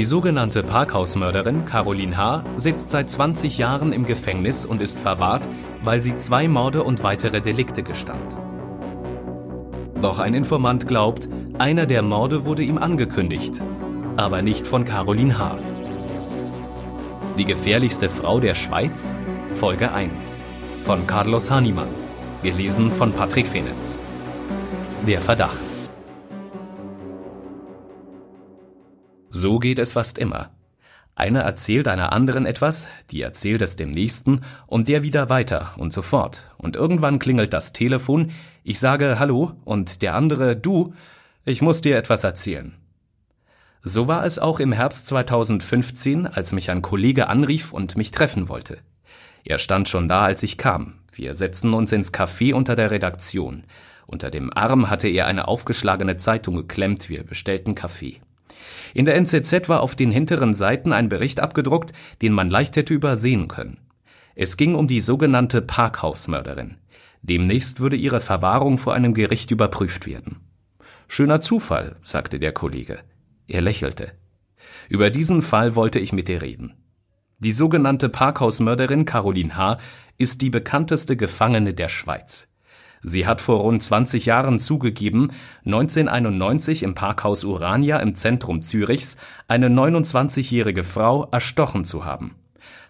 Die sogenannte Parkhausmörderin Caroline H. sitzt seit 20 Jahren im Gefängnis und ist verwahrt, weil sie zwei Morde und weitere Delikte gestand. Doch ein Informant glaubt, einer der Morde wurde ihm angekündigt, aber nicht von Caroline H. Die gefährlichste Frau der Schweiz? Folge 1 von Carlos Hahnemann, gelesen von Patrick Fenitz. Der Verdacht. So geht es fast immer. Einer erzählt einer anderen etwas, die erzählt es dem nächsten und der wieder weiter und so fort. Und irgendwann klingelt das Telefon, ich sage Hallo und der andere Du, ich muss dir etwas erzählen. So war es auch im Herbst 2015, als mich ein Kollege anrief und mich treffen wollte. Er stand schon da, als ich kam. Wir setzten uns ins Café unter der Redaktion. Unter dem Arm hatte er eine aufgeschlagene Zeitung geklemmt, wir bestellten Kaffee. In der NZZ war auf den hinteren Seiten ein Bericht abgedruckt, den man leicht hätte übersehen können. Es ging um die sogenannte Parkhausmörderin. Demnächst würde ihre Verwahrung vor einem Gericht überprüft werden. Schöner Zufall, sagte der Kollege. Er lächelte. Über diesen Fall wollte ich mit dir reden. Die sogenannte Parkhausmörderin Caroline H. ist die bekannteste Gefangene der Schweiz. Sie hat vor rund 20 Jahren zugegeben, 1991 im Parkhaus Urania im Zentrum Zürichs eine 29-jährige Frau erstochen zu haben.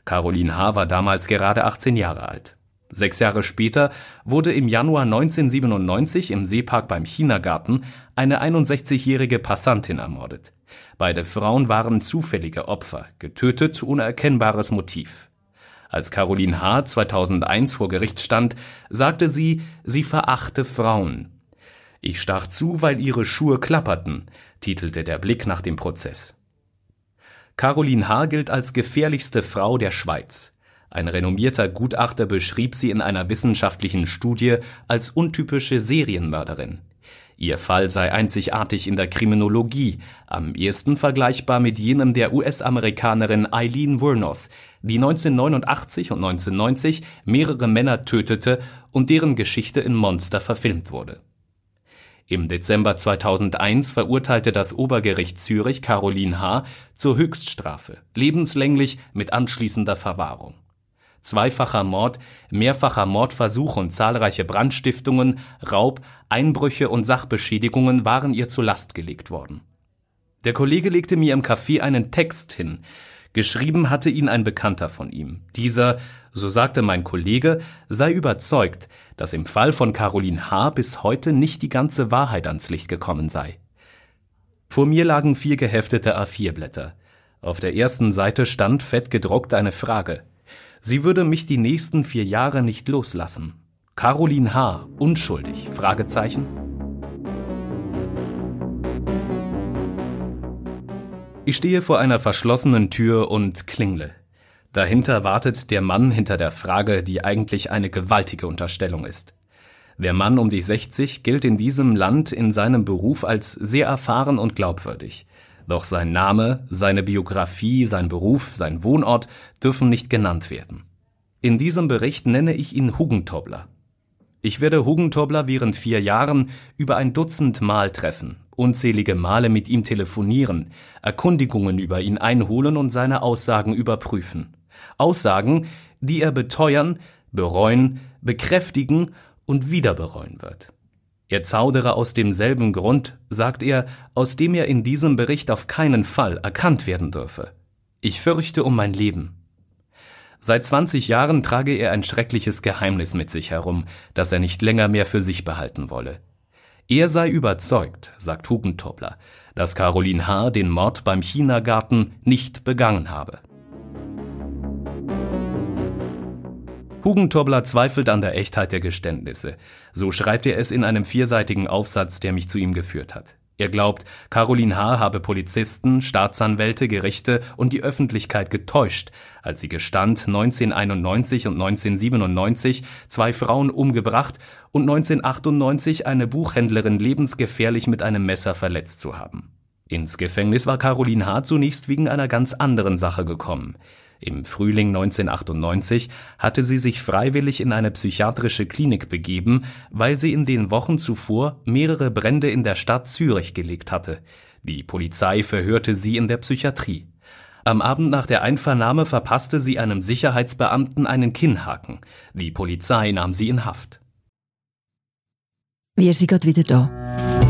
Caroline H. war damals gerade 18 Jahre alt. Sechs Jahre später wurde im Januar 1997 im Seepark beim Chinagarten eine 61-jährige Passantin ermordet. Beide Frauen waren zufällige Opfer, getötet ohne erkennbares Motiv. Als Caroline H. 2001 vor Gericht stand, sagte sie, sie verachte Frauen. Ich stach zu, weil ihre Schuhe klapperten, titelte der Blick nach dem Prozess. Caroline H. gilt als gefährlichste Frau der Schweiz. Ein renommierter Gutachter beschrieb sie in einer wissenschaftlichen Studie als untypische Serienmörderin. Ihr Fall sei einzigartig in der Kriminologie, am ehesten vergleichbar mit jenem der US-Amerikanerin Eileen Wuornos, die 1989 und 1990 mehrere Männer tötete und deren Geschichte in Monster verfilmt wurde. Im Dezember 2001 verurteilte das Obergericht Zürich Caroline H. zur Höchststrafe, lebenslänglich mit anschließender Verwahrung zweifacher Mord, mehrfacher Mordversuch und zahlreiche Brandstiftungen, Raub, Einbrüche und Sachbeschädigungen waren ihr zur Last gelegt worden. Der Kollege legte mir im Café einen Text hin. Geschrieben hatte ihn ein Bekannter von ihm. Dieser, so sagte mein Kollege, sei überzeugt, dass im Fall von Caroline H. bis heute nicht die ganze Wahrheit ans Licht gekommen sei. Vor mir lagen vier geheftete A4-Blätter. Auf der ersten Seite stand fett gedruckt eine Frage. Sie würde mich die nächsten vier Jahre nicht loslassen. Caroline H. unschuldig? Fragezeichen. Ich stehe vor einer verschlossenen Tür und klingle. Dahinter wartet der Mann hinter der Frage, die eigentlich eine gewaltige Unterstellung ist. Der Mann um die 60 gilt in diesem Land in seinem Beruf als sehr erfahren und glaubwürdig. Doch sein Name, seine Biografie, sein Beruf, sein Wohnort dürfen nicht genannt werden. In diesem Bericht nenne ich ihn Hugentobler. Ich werde Hugentobler während vier Jahren über ein Dutzend Mal treffen, unzählige Male mit ihm telefonieren, Erkundigungen über ihn einholen und seine Aussagen überprüfen. Aussagen, die er beteuern, bereuen, bekräftigen und wieder bereuen wird. Er zaudere aus demselben Grund, sagt er, aus dem er in diesem Bericht auf keinen Fall erkannt werden dürfe. Ich fürchte um mein Leben. Seit 20 Jahren trage er ein schreckliches Geheimnis mit sich herum, das er nicht länger mehr für sich behalten wolle. Er sei überzeugt, sagt Hugentobler, dass Caroline H. den Mord beim Chinagarten nicht begangen habe. Hugentobler zweifelt an der Echtheit der Geständnisse. So schreibt er es in einem vierseitigen Aufsatz, der mich zu ihm geführt hat. Er glaubt, Caroline H. habe Polizisten, Staatsanwälte, Gerichte und die Öffentlichkeit getäuscht, als sie gestand, 1991 und 1997 zwei Frauen umgebracht und 1998 eine Buchhändlerin lebensgefährlich mit einem Messer verletzt zu haben. Ins Gefängnis war Caroline H. zunächst wegen einer ganz anderen Sache gekommen. Im Frühling 1998 hatte sie sich freiwillig in eine psychiatrische Klinik begeben, weil sie in den Wochen zuvor mehrere Brände in der Stadt Zürich gelegt hatte. Die Polizei verhörte sie in der Psychiatrie. Am Abend nach der Einvernahme verpasste sie einem Sicherheitsbeamten einen Kinnhaken. Die Polizei nahm sie in Haft. Wir sind gerade wieder da.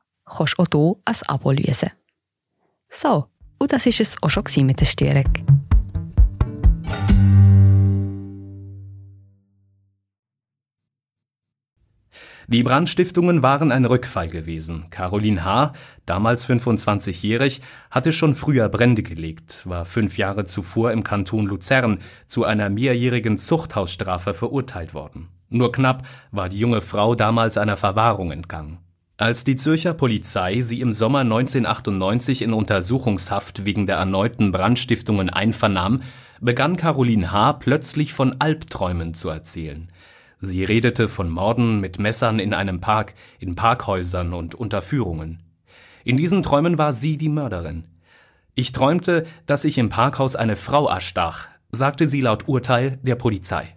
kannst du auch hier ein Abo lösen. So, und das war es auch schon mit der Störung. Die Brandstiftungen waren ein Rückfall gewesen. Caroline H., damals 25-jährig, hatte schon früher Brände gelegt, war fünf Jahre zuvor im Kanton Luzern zu einer mehrjährigen Zuchthausstrafe verurteilt worden. Nur knapp war die junge Frau damals einer Verwahrung entgangen. Als die Zürcher Polizei sie im Sommer 1998 in Untersuchungshaft wegen der erneuten Brandstiftungen einvernahm, begann Caroline H. plötzlich von Albträumen zu erzählen. Sie redete von Morden mit Messern in einem Park, in Parkhäusern und Unterführungen. In diesen Träumen war sie die Mörderin. Ich träumte, dass ich im Parkhaus eine Frau erstach, sagte sie laut Urteil der Polizei.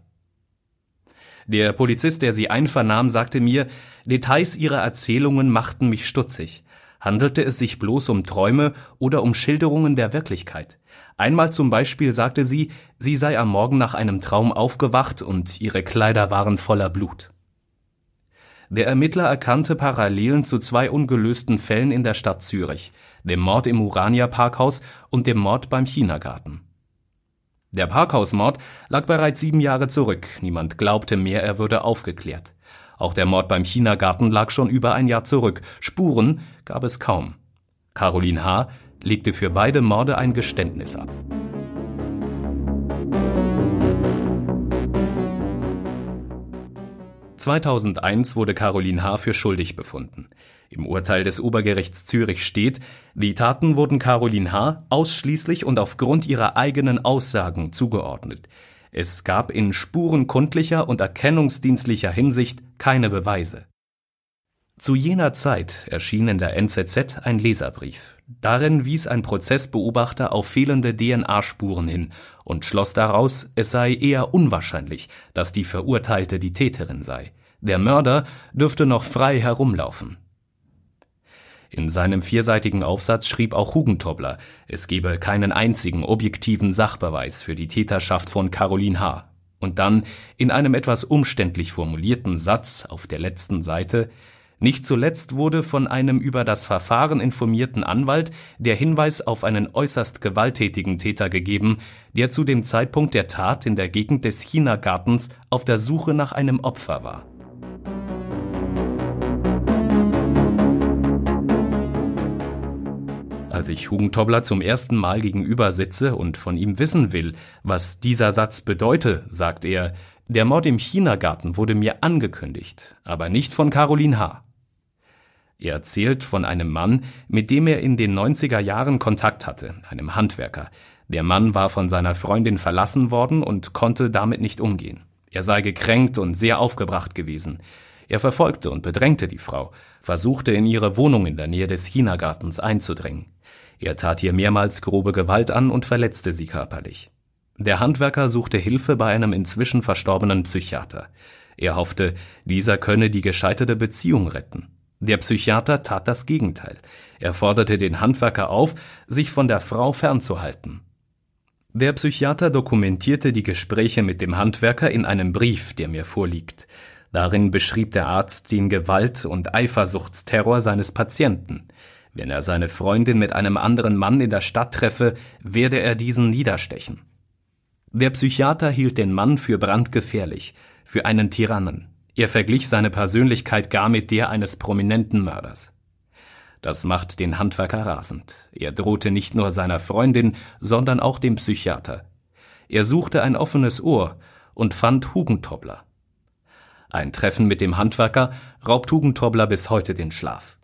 Der Polizist, der sie einvernahm, sagte mir, Details ihrer Erzählungen machten mich stutzig. Handelte es sich bloß um Träume oder um Schilderungen der Wirklichkeit? Einmal zum Beispiel sagte sie, sie sei am Morgen nach einem Traum aufgewacht und ihre Kleider waren voller Blut. Der Ermittler erkannte Parallelen zu zwei ungelösten Fällen in der Stadt Zürich, dem Mord im Urania Parkhaus und dem Mord beim Chinagarten. Der Parkhausmord lag bereits sieben Jahre zurück, niemand glaubte mehr, er würde aufgeklärt. Auch der Mord beim Chinagarten lag schon über ein Jahr zurück, Spuren gab es kaum. Caroline H. legte für beide Morde ein Geständnis ab. 2001 wurde Caroline H. für schuldig befunden. Im Urteil des Obergerichts Zürich steht, die Taten wurden Caroline H. ausschließlich und aufgrund ihrer eigenen Aussagen zugeordnet. Es gab in spurenkundlicher und erkennungsdienstlicher Hinsicht keine Beweise. Zu jener Zeit erschien in der NZZ ein Leserbrief. Darin wies ein Prozessbeobachter auf fehlende DNA-Spuren hin und schloss daraus, es sei eher unwahrscheinlich, dass die Verurteilte die Täterin sei. Der Mörder dürfte noch frei herumlaufen. In seinem vierseitigen Aufsatz schrieb auch Hugentobler, es gebe keinen einzigen objektiven Sachbeweis für die Täterschaft von Caroline H. Und dann in einem etwas umständlich formulierten Satz auf der letzten Seite nicht zuletzt wurde von einem über das Verfahren informierten Anwalt der Hinweis auf einen äußerst gewalttätigen Täter gegeben, der zu dem Zeitpunkt der Tat in der Gegend des Chinagartens auf der Suche nach einem Opfer war. Als ich Hugentobler zum ersten Mal gegenüber sitze und von ihm wissen will, was dieser Satz bedeute, sagt er, der Mord im Chinagarten wurde mir angekündigt, aber nicht von Caroline H. Er erzählt von einem Mann, mit dem er in den 90er Jahren Kontakt hatte, einem Handwerker. Der Mann war von seiner Freundin verlassen worden und konnte damit nicht umgehen. Er sei gekränkt und sehr aufgebracht gewesen. Er verfolgte und bedrängte die Frau, versuchte in ihre Wohnung in der Nähe des Chinagartens einzudringen. Er tat ihr mehrmals grobe Gewalt an und verletzte sie körperlich. Der Handwerker suchte Hilfe bei einem inzwischen verstorbenen Psychiater. Er hoffte, dieser könne die gescheiterte Beziehung retten. Der Psychiater tat das Gegenteil. Er forderte den Handwerker auf, sich von der Frau fernzuhalten. Der Psychiater dokumentierte die Gespräche mit dem Handwerker in einem Brief, der mir vorliegt. Darin beschrieb der Arzt den Gewalt- und Eifersuchtsterror seines Patienten. Wenn er seine Freundin mit einem anderen Mann in der Stadt treffe, werde er diesen niederstechen. Der Psychiater hielt den Mann für brandgefährlich, für einen Tyrannen. Er verglich seine Persönlichkeit gar mit der eines prominenten Mörders. Das macht den Handwerker rasend. Er drohte nicht nur seiner Freundin, sondern auch dem Psychiater. Er suchte ein offenes Ohr und fand Hugentobler. Ein Treffen mit dem Handwerker raubt Hugentobler bis heute den Schlaf.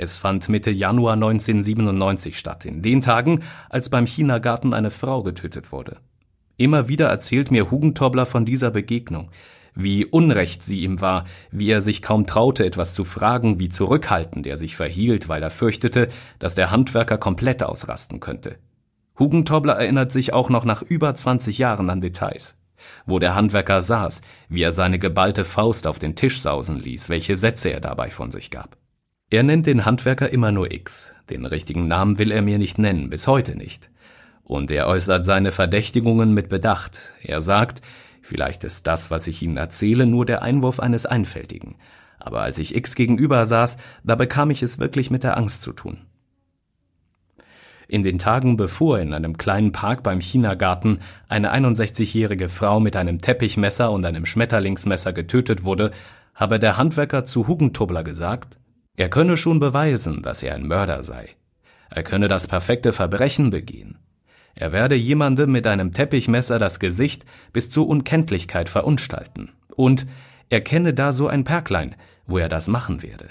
Es fand Mitte Januar 1997 statt, in den Tagen, als beim Chinagarten eine Frau getötet wurde. Immer wieder erzählt mir Hugentobler von dieser Begegnung, wie unrecht sie ihm war, wie er sich kaum traute, etwas zu fragen, wie zurückhaltend er sich verhielt, weil er fürchtete, dass der Handwerker komplett ausrasten könnte. Hugentobler erinnert sich auch noch nach über 20 Jahren an Details wo der Handwerker saß, wie er seine geballte Faust auf den Tisch sausen ließ, welche Sätze er dabei von sich gab. Er nennt den Handwerker immer nur X, den richtigen Namen will er mir nicht nennen, bis heute nicht. Und er äußert seine Verdächtigungen mit Bedacht. Er sagt, vielleicht ist das, was ich Ihnen erzähle, nur der Einwurf eines Einfältigen. Aber als ich X gegenüber saß, da bekam ich es wirklich mit der Angst zu tun. In den Tagen bevor in einem kleinen Park beim Chinagarten eine 61-jährige Frau mit einem Teppichmesser und einem Schmetterlingsmesser getötet wurde, habe der Handwerker zu Hugentobler gesagt, er könne schon beweisen, dass er ein Mörder sei. Er könne das perfekte Verbrechen begehen. Er werde jemandem mit einem Teppichmesser das Gesicht bis zur Unkenntlichkeit verunstalten. Und er kenne da so ein Perklein, wo er das machen werde.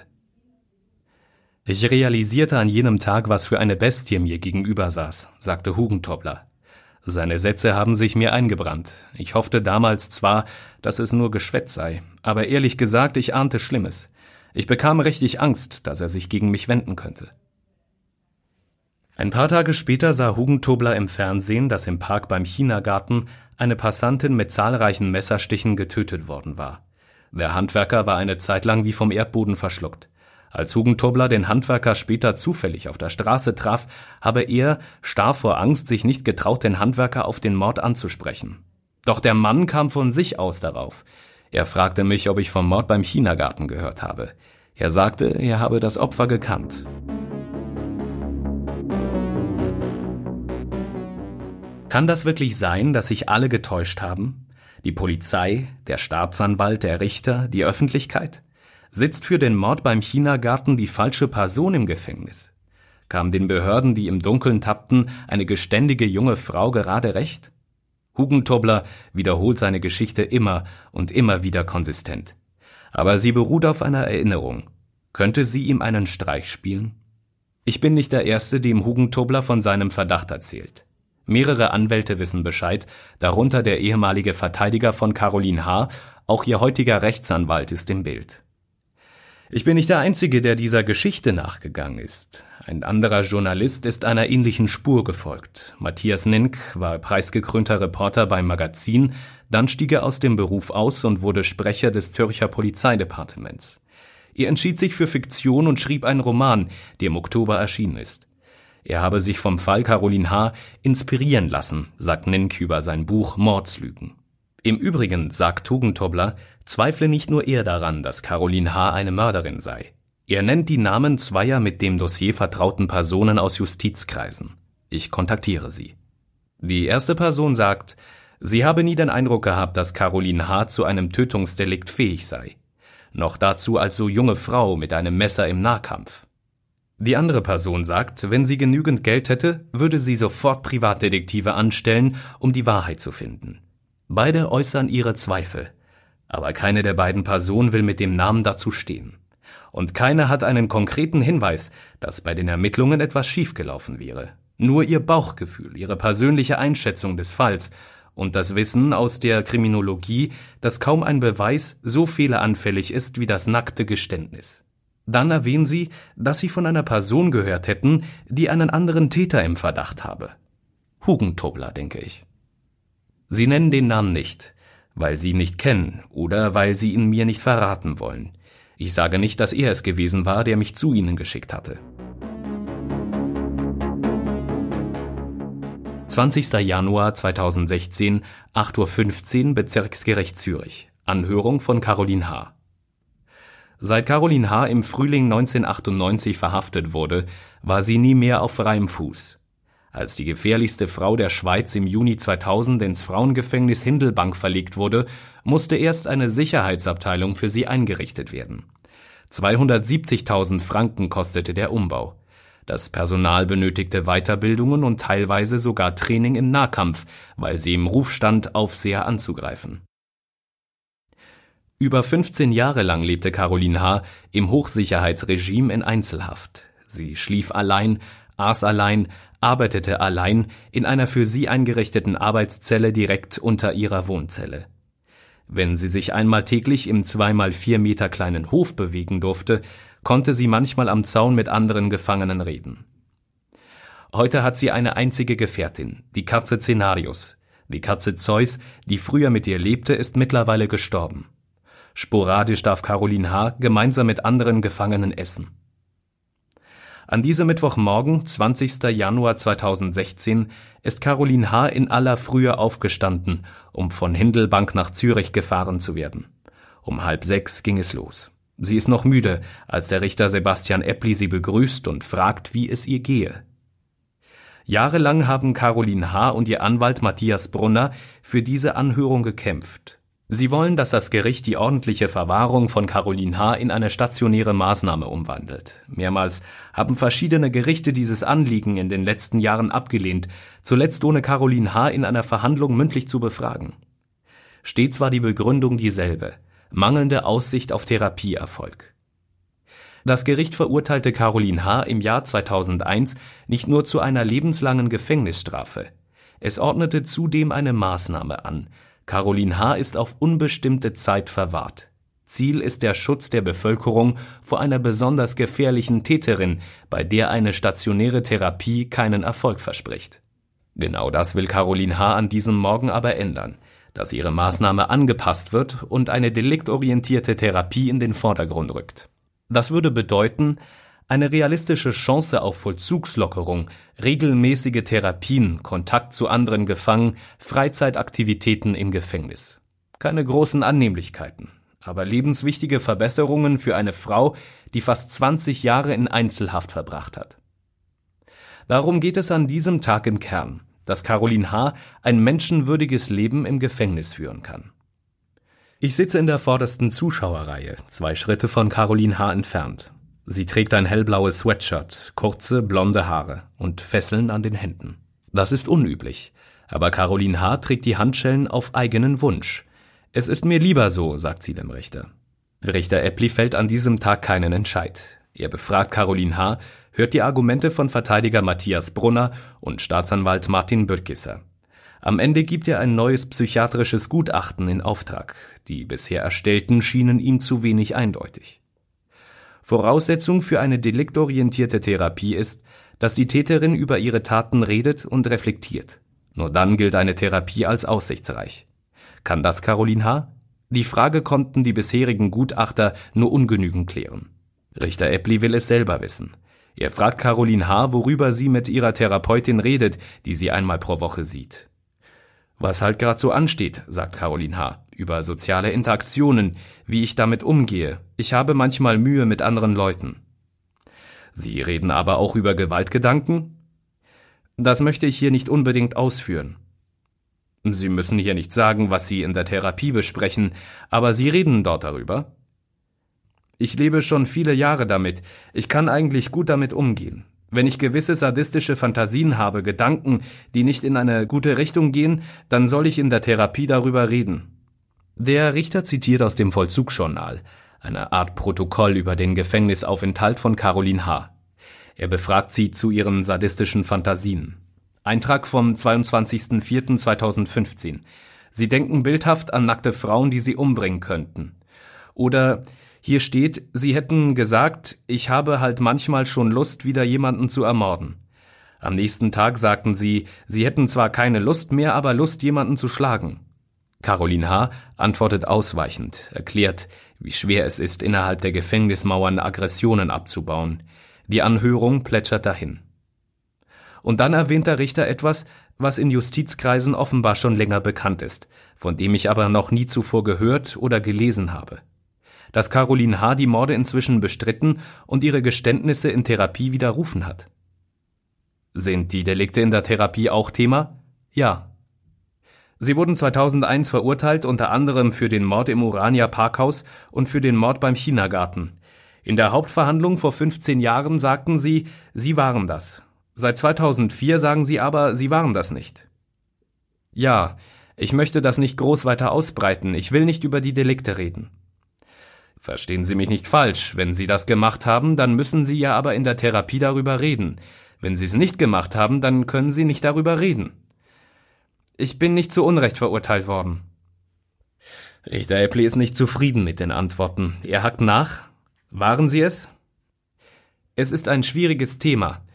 Ich realisierte an jenem Tag, was für eine Bestie mir gegenüber saß, sagte Hugentobler. Seine Sätze haben sich mir eingebrannt. Ich hoffte damals zwar, dass es nur Geschwätz sei, aber ehrlich gesagt, ich ahnte Schlimmes. Ich bekam richtig Angst, dass er sich gegen mich wenden könnte. Ein paar Tage später sah Hugentobler im Fernsehen, dass im Park beim Chinagarten eine Passantin mit zahlreichen Messerstichen getötet worden war. Der Handwerker war eine Zeit lang wie vom Erdboden verschluckt. Als Hugentobler den Handwerker später zufällig auf der Straße traf, habe er, starr vor Angst, sich nicht getraut, den Handwerker auf den Mord anzusprechen. Doch der Mann kam von sich aus darauf. Er fragte mich, ob ich vom Mord beim Chinagarten gehört habe. Er sagte, er habe das Opfer gekannt. Kann das wirklich sein, dass sich alle getäuscht haben? Die Polizei, der Staatsanwalt, der Richter, die Öffentlichkeit? Sitzt für den Mord beim Chinagarten die falsche Person im Gefängnis? Kam den Behörden, die im Dunkeln tappten, eine geständige junge Frau gerade recht? Hugentobler wiederholt seine Geschichte immer und immer wieder konsistent. Aber sie beruht auf einer Erinnerung. Könnte sie ihm einen Streich spielen? Ich bin nicht der Erste, dem Hugentobler von seinem Verdacht erzählt. Mehrere Anwälte wissen Bescheid, darunter der ehemalige Verteidiger von Caroline H., auch ihr heutiger Rechtsanwalt ist im Bild. Ich bin nicht der Einzige, der dieser Geschichte nachgegangen ist. Ein anderer Journalist ist einer ähnlichen Spur gefolgt. Matthias Nink war preisgekrönter Reporter beim Magazin, dann stieg er aus dem Beruf aus und wurde Sprecher des Zürcher Polizeidepartements. Er entschied sich für Fiktion und schrieb einen Roman, der im Oktober erschienen ist. Er habe sich vom Fall Caroline H. inspirieren lassen, sagt Nink über sein Buch Mordslügen. Im Übrigen, sagt Tugentobler, zweifle nicht nur er daran, dass Caroline H. eine Mörderin sei. Er nennt die Namen zweier mit dem Dossier vertrauten Personen aus Justizkreisen. Ich kontaktiere sie. Die erste Person sagt, sie habe nie den Eindruck gehabt, dass Caroline H. zu einem Tötungsdelikt fähig sei. Noch dazu als so junge Frau mit einem Messer im Nahkampf. Die andere Person sagt, wenn sie genügend Geld hätte, würde sie sofort Privatdetektive anstellen, um die Wahrheit zu finden. Beide äußern ihre Zweifel, aber keine der beiden Personen will mit dem Namen dazu stehen. Und keine hat einen konkreten Hinweis, dass bei den Ermittlungen etwas schiefgelaufen wäre. Nur ihr Bauchgefühl, ihre persönliche Einschätzung des Falls und das Wissen aus der Kriminologie, dass kaum ein Beweis so fehleranfällig ist wie das nackte Geständnis. Dann erwähnen sie, dass sie von einer Person gehört hätten, die einen anderen Täter im Verdacht habe. Hugentobler, denke ich. Sie nennen den Namen nicht, weil Sie ihn nicht kennen oder weil Sie ihn mir nicht verraten wollen. Ich sage nicht, dass er es gewesen war, der mich zu Ihnen geschickt hatte. 20. Januar 2016, 8.15 Uhr, Bezirksgericht Zürich. Anhörung von Caroline H. Seit Caroline H. im Frühling 1998 verhaftet wurde, war sie nie mehr auf freiem Fuß. Als die gefährlichste Frau der Schweiz im Juni 2000 ins Frauengefängnis Hindelbank verlegt wurde, musste erst eine Sicherheitsabteilung für sie eingerichtet werden. 270.000 Franken kostete der Umbau. Das Personal benötigte Weiterbildungen und teilweise sogar Training im Nahkampf, weil sie im Ruf stand, Aufseher anzugreifen. Über 15 Jahre lang lebte Caroline H. im Hochsicherheitsregime in Einzelhaft. Sie schlief allein, aß allein, arbeitete allein in einer für sie eingerichteten Arbeitszelle direkt unter ihrer Wohnzelle. Wenn sie sich einmal täglich im zweimal vier Meter kleinen Hof bewegen durfte, konnte sie manchmal am Zaun mit anderen Gefangenen reden. Heute hat sie eine einzige Gefährtin, die Katze Cenarius. Die Katze Zeus, die früher mit ihr lebte, ist mittlerweile gestorben. Sporadisch darf Caroline H. gemeinsam mit anderen Gefangenen essen. An diesem Mittwochmorgen, 20. Januar 2016, ist Caroline H. in aller Frühe aufgestanden, um von Hindelbank nach Zürich gefahren zu werden. Um halb sechs ging es los. Sie ist noch müde, als der Richter Sebastian Eppli sie begrüßt und fragt, wie es ihr gehe. Jahrelang haben Caroline H. und ihr Anwalt Matthias Brunner für diese Anhörung gekämpft. Sie wollen, dass das Gericht die ordentliche Verwahrung von Caroline H. in eine stationäre Maßnahme umwandelt. Mehrmals haben verschiedene Gerichte dieses Anliegen in den letzten Jahren abgelehnt, zuletzt ohne Caroline H. in einer Verhandlung mündlich zu befragen. Stets war die Begründung dieselbe mangelnde Aussicht auf Therapieerfolg. Das Gericht verurteilte Caroline H. im Jahr 2001 nicht nur zu einer lebenslangen Gefängnisstrafe. Es ordnete zudem eine Maßnahme an. Caroline H. ist auf unbestimmte Zeit verwahrt. Ziel ist der Schutz der Bevölkerung vor einer besonders gefährlichen Täterin, bei der eine stationäre Therapie keinen Erfolg verspricht. Genau das will Caroline H. an diesem Morgen aber ändern dass ihre Maßnahme angepasst wird und eine deliktorientierte Therapie in den Vordergrund rückt. Das würde bedeuten, eine realistische Chance auf Vollzugslockerung, regelmäßige Therapien, Kontakt zu anderen Gefangenen, Freizeitaktivitäten im Gefängnis. Keine großen Annehmlichkeiten, aber lebenswichtige Verbesserungen für eine Frau, die fast 20 Jahre in Einzelhaft verbracht hat. Darum geht es an diesem Tag im Kern dass Caroline H. ein menschenwürdiges Leben im Gefängnis führen kann. Ich sitze in der vordersten Zuschauerreihe, zwei Schritte von Caroline H. entfernt. Sie trägt ein hellblaues Sweatshirt, kurze blonde Haare und Fesseln an den Händen. Das ist unüblich, aber Caroline H. trägt die Handschellen auf eigenen Wunsch. Es ist mir lieber so, sagt sie dem Richter. Richter Eppli fällt an diesem Tag keinen Entscheid. Er befragt Caroline H., hört die Argumente von Verteidiger Matthias Brunner und Staatsanwalt Martin Bürgisser. Am Ende gibt er ein neues psychiatrisches Gutachten in Auftrag. Die bisher erstellten schienen ihm zu wenig eindeutig. Voraussetzung für eine deliktorientierte Therapie ist, dass die Täterin über ihre Taten redet und reflektiert. Nur dann gilt eine Therapie als aussichtsreich. Kann das Caroline H.? Die Frage konnten die bisherigen Gutachter nur ungenügend klären. Richter Eppli will es selber wissen. Er fragt Caroline H., worüber sie mit ihrer Therapeutin redet, die sie einmal pro Woche sieht. Was halt gerade so ansteht, sagt Caroline H., über soziale Interaktionen, wie ich damit umgehe. Ich habe manchmal Mühe mit anderen Leuten. Sie reden aber auch über Gewaltgedanken? Das möchte ich hier nicht unbedingt ausführen. Sie müssen hier nicht sagen, was Sie in der Therapie besprechen, aber Sie reden dort darüber. Ich lebe schon viele Jahre damit. Ich kann eigentlich gut damit umgehen. Wenn ich gewisse sadistische Fantasien habe, Gedanken, die nicht in eine gute Richtung gehen, dann soll ich in der Therapie darüber reden. Der Richter zitiert aus dem Vollzugsjournal, eine Art Protokoll über den Gefängnisaufenthalt von Caroline H. Er befragt sie zu ihren sadistischen Fantasien. Eintrag vom 22.04.2015. Sie denken bildhaft an nackte Frauen, die sie umbringen könnten. Oder hier steht, Sie hätten gesagt, ich habe halt manchmal schon Lust, wieder jemanden zu ermorden. Am nächsten Tag sagten Sie, Sie hätten zwar keine Lust mehr, aber Lust, jemanden zu schlagen. Caroline H. antwortet ausweichend, erklärt, wie schwer es ist, innerhalb der Gefängnismauern Aggressionen abzubauen. Die Anhörung plätschert dahin. Und dann erwähnt der Richter etwas, was in Justizkreisen offenbar schon länger bekannt ist, von dem ich aber noch nie zuvor gehört oder gelesen habe. dass Caroline H. die Morde inzwischen bestritten und ihre Geständnisse in Therapie widerrufen hat. Sind die Delikte in der Therapie auch Thema? Ja. Sie wurden 2001 verurteilt, unter anderem für den Mord im Urania Parkhaus und für den Mord beim Chinagarten. In der Hauptverhandlung vor 15 Jahren sagten sie, sie waren das. Seit 2004 sagen sie aber, sie waren das nicht. Ja, ich möchte das nicht groß weiter ausbreiten, ich will nicht über die Delikte reden. Verstehen Sie mich nicht falsch, wenn Sie das gemacht haben, dann müssen Sie ja aber in der Therapie darüber reden. Wenn Sie es nicht gemacht haben, dann können Sie nicht darüber reden. Ich bin nicht zu Unrecht verurteilt worden. Richter Epley ist nicht zufrieden mit den Antworten. Er hackt nach. Waren Sie es? Es ist ein schwieriges Thema.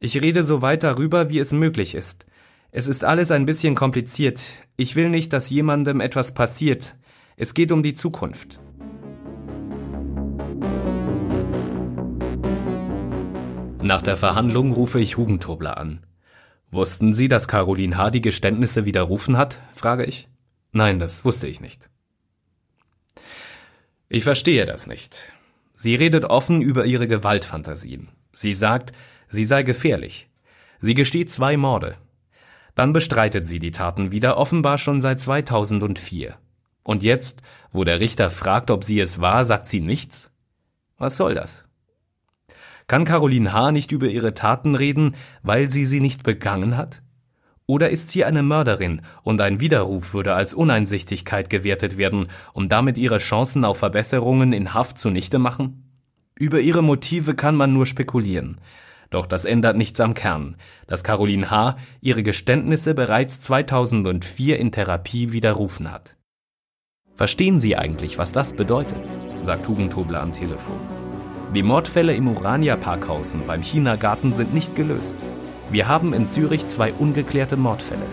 Ich rede so weit darüber, wie es möglich ist. Es ist alles ein bisschen kompliziert. Ich will nicht, dass jemandem etwas passiert. Es geht um die Zukunft. Nach der Verhandlung rufe ich Hugentobler an. Wussten Sie, dass Caroline H. die Geständnisse widerrufen hat? frage ich. Nein, das wusste ich nicht. Ich verstehe das nicht. Sie redet offen über ihre Gewaltfantasien. Sie sagt, sie sei gefährlich. Sie gesteht zwei Morde. Dann bestreitet sie die Taten wieder, offenbar schon seit 2004. Und jetzt, wo der Richter fragt, ob sie es war, sagt sie nichts? Was soll das? Kann Caroline H. nicht über ihre Taten reden, weil sie sie nicht begangen hat? Oder ist sie eine Mörderin und ein Widerruf würde als Uneinsichtigkeit gewertet werden, um damit ihre Chancen auf Verbesserungen in Haft zunichte machen? Über ihre Motive kann man nur spekulieren. Doch das ändert nichts am Kern, dass Caroline H. ihre Geständnisse bereits 2004 in Therapie widerrufen hat. Verstehen Sie eigentlich, was das bedeutet? sagt Tugentobler am Telefon. Die Mordfälle im Urania Parkhausen beim China Garten sind nicht gelöst. Wir haben in Zürich zwei ungeklärte Mordfälle.